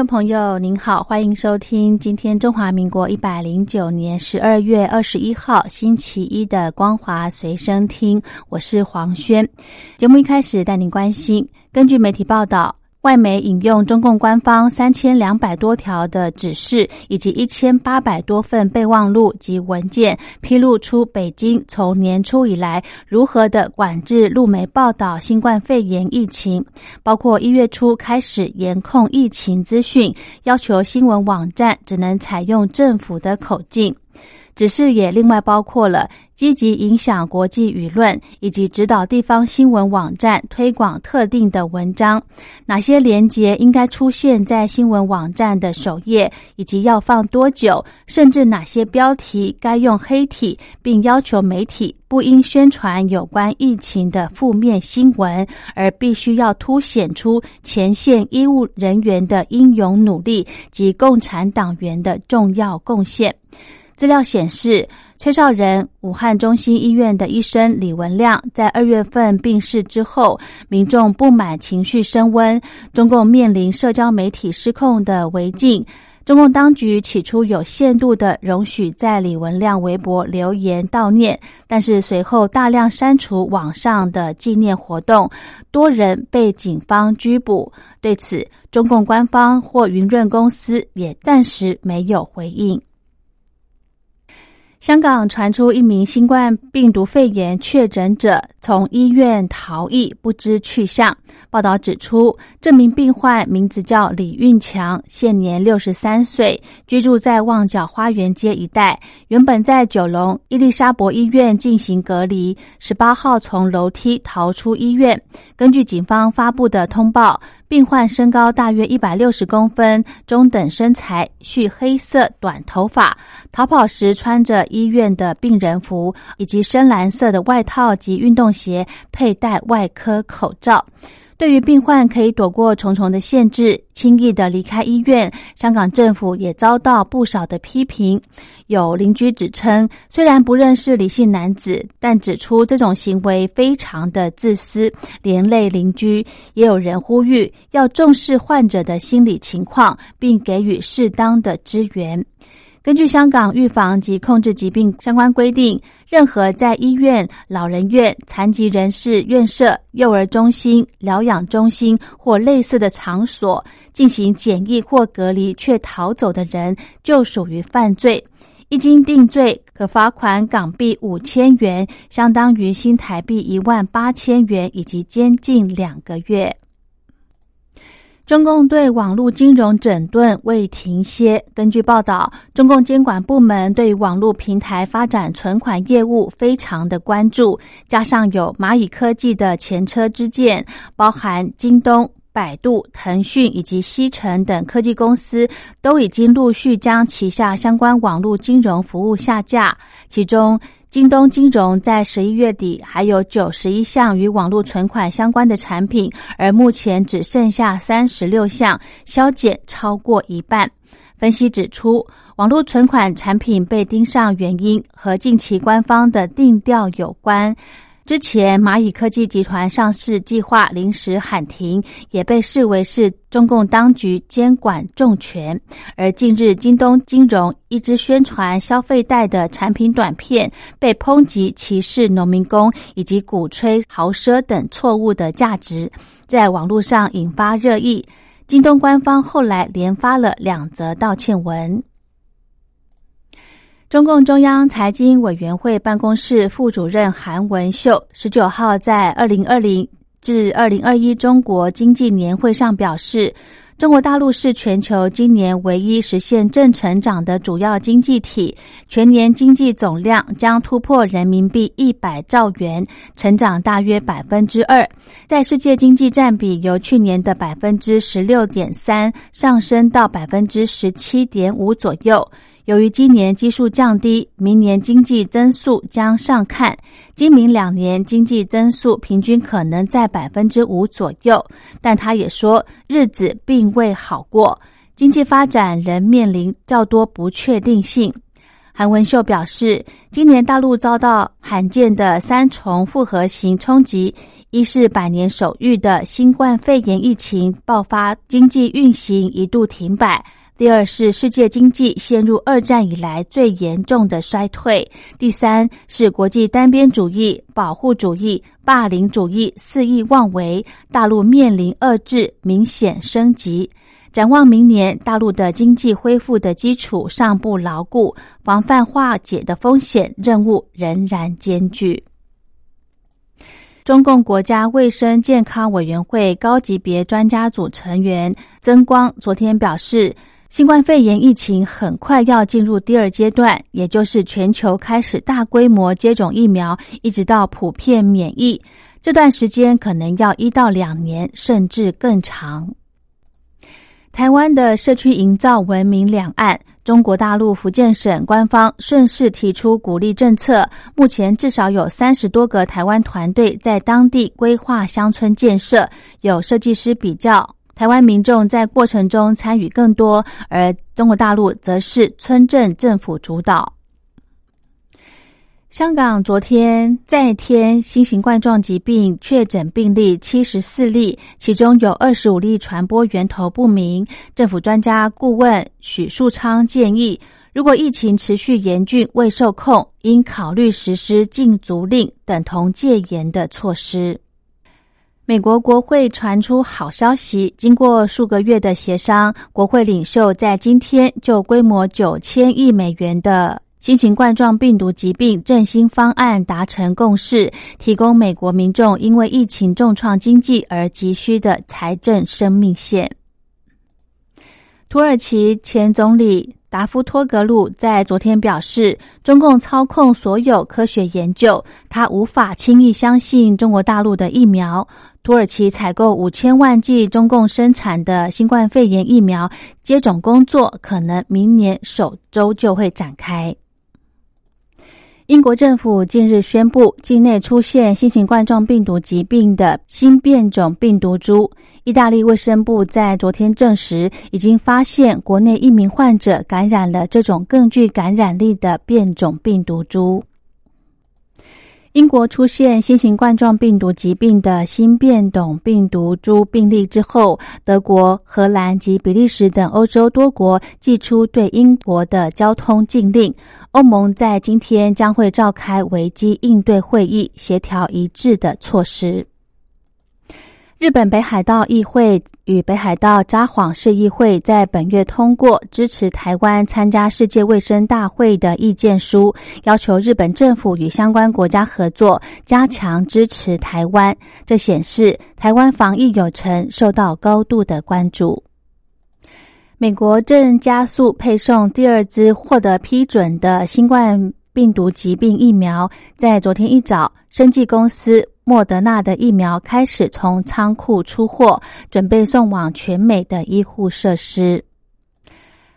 众朋友您好，欢迎收听今天中华民国一百零九年十二月二十一号星期一的光华随身听，我是黄轩。节目一开始带您关心，根据媒体报道。外媒引用中共官方三千两百多条的指示，以及一千八百多份备忘录及文件，披露出北京从年初以来如何的管制路媒报道新冠肺炎疫情，包括一月初开始严控疫情资讯，要求新闻网站只能采用政府的口径。只是也另外包括了积极影响国际舆论，以及指导地方新闻网站推广特定的文章，哪些连接应该出现在新闻网站的首页，以及要放多久，甚至哪些标题该用黑体，并要求媒体不应宣传有关疫情的负面新闻，而必须要凸显出前线医务人员的英勇努力及共产党员的重要贡献。资料显示，崔少仁武汉中心医院的医生李文亮在二月份病逝之后，民众不满情绪升温，中共面临社交媒体失控的违禁。中共当局起初有限度的容许在李文亮微博留言悼念，但是随后大量删除网上的纪念活动，多人被警方拘捕。对此，中共官方或云润公司也暂时没有回应。香港传出一名新冠病毒肺炎确诊者从医院逃逸，不知去向。报道指出，这名病患名字叫李运强，现年六十三岁，居住在旺角花园街一带。原本在九龙伊丽莎白医院进行隔离，十八号从楼梯逃出医院。根据警方发布的通报。病患身高大约一百六十公分，中等身材，蓄黑色短头发。逃跑时穿着医院的病人服以及深蓝色的外套及运动鞋，佩戴外科口罩。对于病患可以躲过重重的限制，轻易的离开医院，香港政府也遭到不少的批评。有邻居指称，虽然不认识李姓男子，但指出这种行为非常的自私，连累邻居。也有人呼吁要重视患者的心理情况，并给予适当的支援。根据香港预防及控制疾病相关规定，任何在医院、老人院、残疾人士院舍、幼儿中心、疗养中心或类似的场所进行检疫或隔离却逃走的人，就属于犯罪。一经定罪，可罚款港币五千元，相当于新台币一万八千元，以及监禁两个月。中共对网络金融整顿未停歇。根据报道，中共监管部门对网络平台发展存款业务非常的关注，加上有蚂蚁科技的前车之鉴，包含京东、百度、腾讯以及西城等科技公司，都已经陆续将旗下相关网络金融服务下架，其中。京东金融在十一月底还有九十一项与网络存款相关的产品，而目前只剩下三十六项，削减超过一半。分析指出，网络存款产品被盯上原因和近期官方的定调有关。之前蚂蚁科技集团上市计划临时喊停，也被视为是中共当局监管重拳。而近日京东金融一支宣传消费贷的产品短片，被抨击歧视农民工以及鼓吹豪奢等错误的价值，在网络上引发热议。京东官方后来连发了两则道歉文。中共中央财经委员会办公室副主任韩文秀十九号在二零二零至二零二一中国经济年会上表示，中国大陆是全球今年唯一实现正成长的主要经济体，全年经济总量将突破人民币一百兆元，成长大约百分之二，在世界经济占比由去年的百分之十六点三上升到百分之十七点五左右。由于今年基数降低，明年经济增速将上看，今明两年经济增速平均可能在百分之五左右。但他也说，日子并未好过，经济发展仍面临较多不确定性。韩文秀表示，今年大陆遭到罕见的三重复合型冲击：一是百年首遇的新冠肺炎疫情爆发，经济运行一度停摆。第二是世界经济陷入二战以来最严重的衰退，第三是国际单边主义、保护主义、霸凌主义肆意妄为，大陆面临遏制明显升级。展望明年，大陆的经济恢复的基础尚不牢固，防范化解的风险任务仍然艰巨。中共国家卫生健康委员会高级别专家组成员曾光昨天表示。新冠肺炎疫情很快要进入第二阶段，也就是全球开始大规模接种疫苗，一直到普遍免疫。这段时间可能要一到两年，甚至更长。台湾的社区营造闻名两岸，中国大陆福建省官方顺势提出鼓励政策，目前至少有三十多个台湾团队在当地规划乡村建设，有设计师比较。台湾民众在过程中参与更多，而中国大陆则是村镇政府主导。香港昨天再添新型冠状疾病确诊病例七十四例，其中有二十五例传播源头不明。政府专家顾问许树昌建议，如果疫情持续严峻未受控，应考虑实施禁足令等同戒严的措施。美国国会传出好消息，经过数个月的协商，国会领袖在今天就规模九千亿美元的新型冠状病毒疾病振兴方案达成共识，提供美国民众因为疫情重创经济而急需的财政生命线。土耳其前总理。达夫托格鲁在昨天表示，中共操控所有科学研究，他无法轻易相信中国大陆的疫苗。土耳其采购五千万剂中共生产的新冠肺炎疫苗，接种工作可能明年首周就会展开。英国政府近日宣布，境内出现新型冠状病毒疾病的新变种病毒株。意大利卫生部在昨天证实，已经发现国内一名患者感染了这种更具感染力的变种病毒株。英国出现新型冠状病毒疾病的新变种病毒株病例之后，德国、荷兰及比利时等欧洲多国寄出对英国的交通禁令。欧盟在今天将会召开危机应对会议，协调一致的措施。日本北海道议会与北海道札幌市议会在本月通过支持台湾参加世界卫生大会的意见书，要求日本政府与相关国家合作，加强支持台湾。这显示台湾防疫有成，受到高度的关注。美国正加速配送第二支获得批准的新冠病毒疾病疫苗，在昨天一早，生技公司。莫德纳的疫苗开始从仓库出货，准备送往全美的医护设施。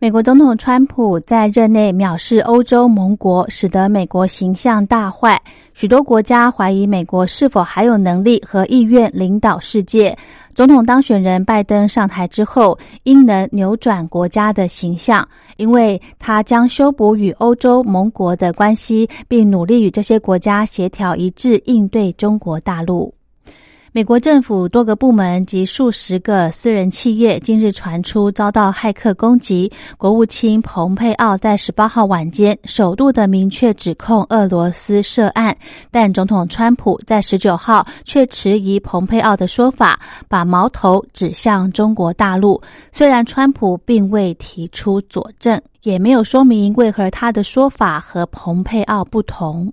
美国总统川普在任内藐视欧洲盟国，使得美国形象大坏。许多国家怀疑美国是否还有能力和意愿领导世界。总统当选人拜登上台之后，应能扭转国家的形象，因为他将修补与欧洲盟国的关系，并努力与这些国家协调一致应对中国大陆。美国政府多个部门及数十个私人企业近日传出遭到骇客攻击。国务卿蓬佩奥在十八号晚间首度的明确指控俄罗斯涉案，但总统川普在十九号却迟疑蓬佩奥的说法，把矛头指向中国大陆。虽然川普并未提出佐证，也没有说明为何他的说法和蓬佩奥不同。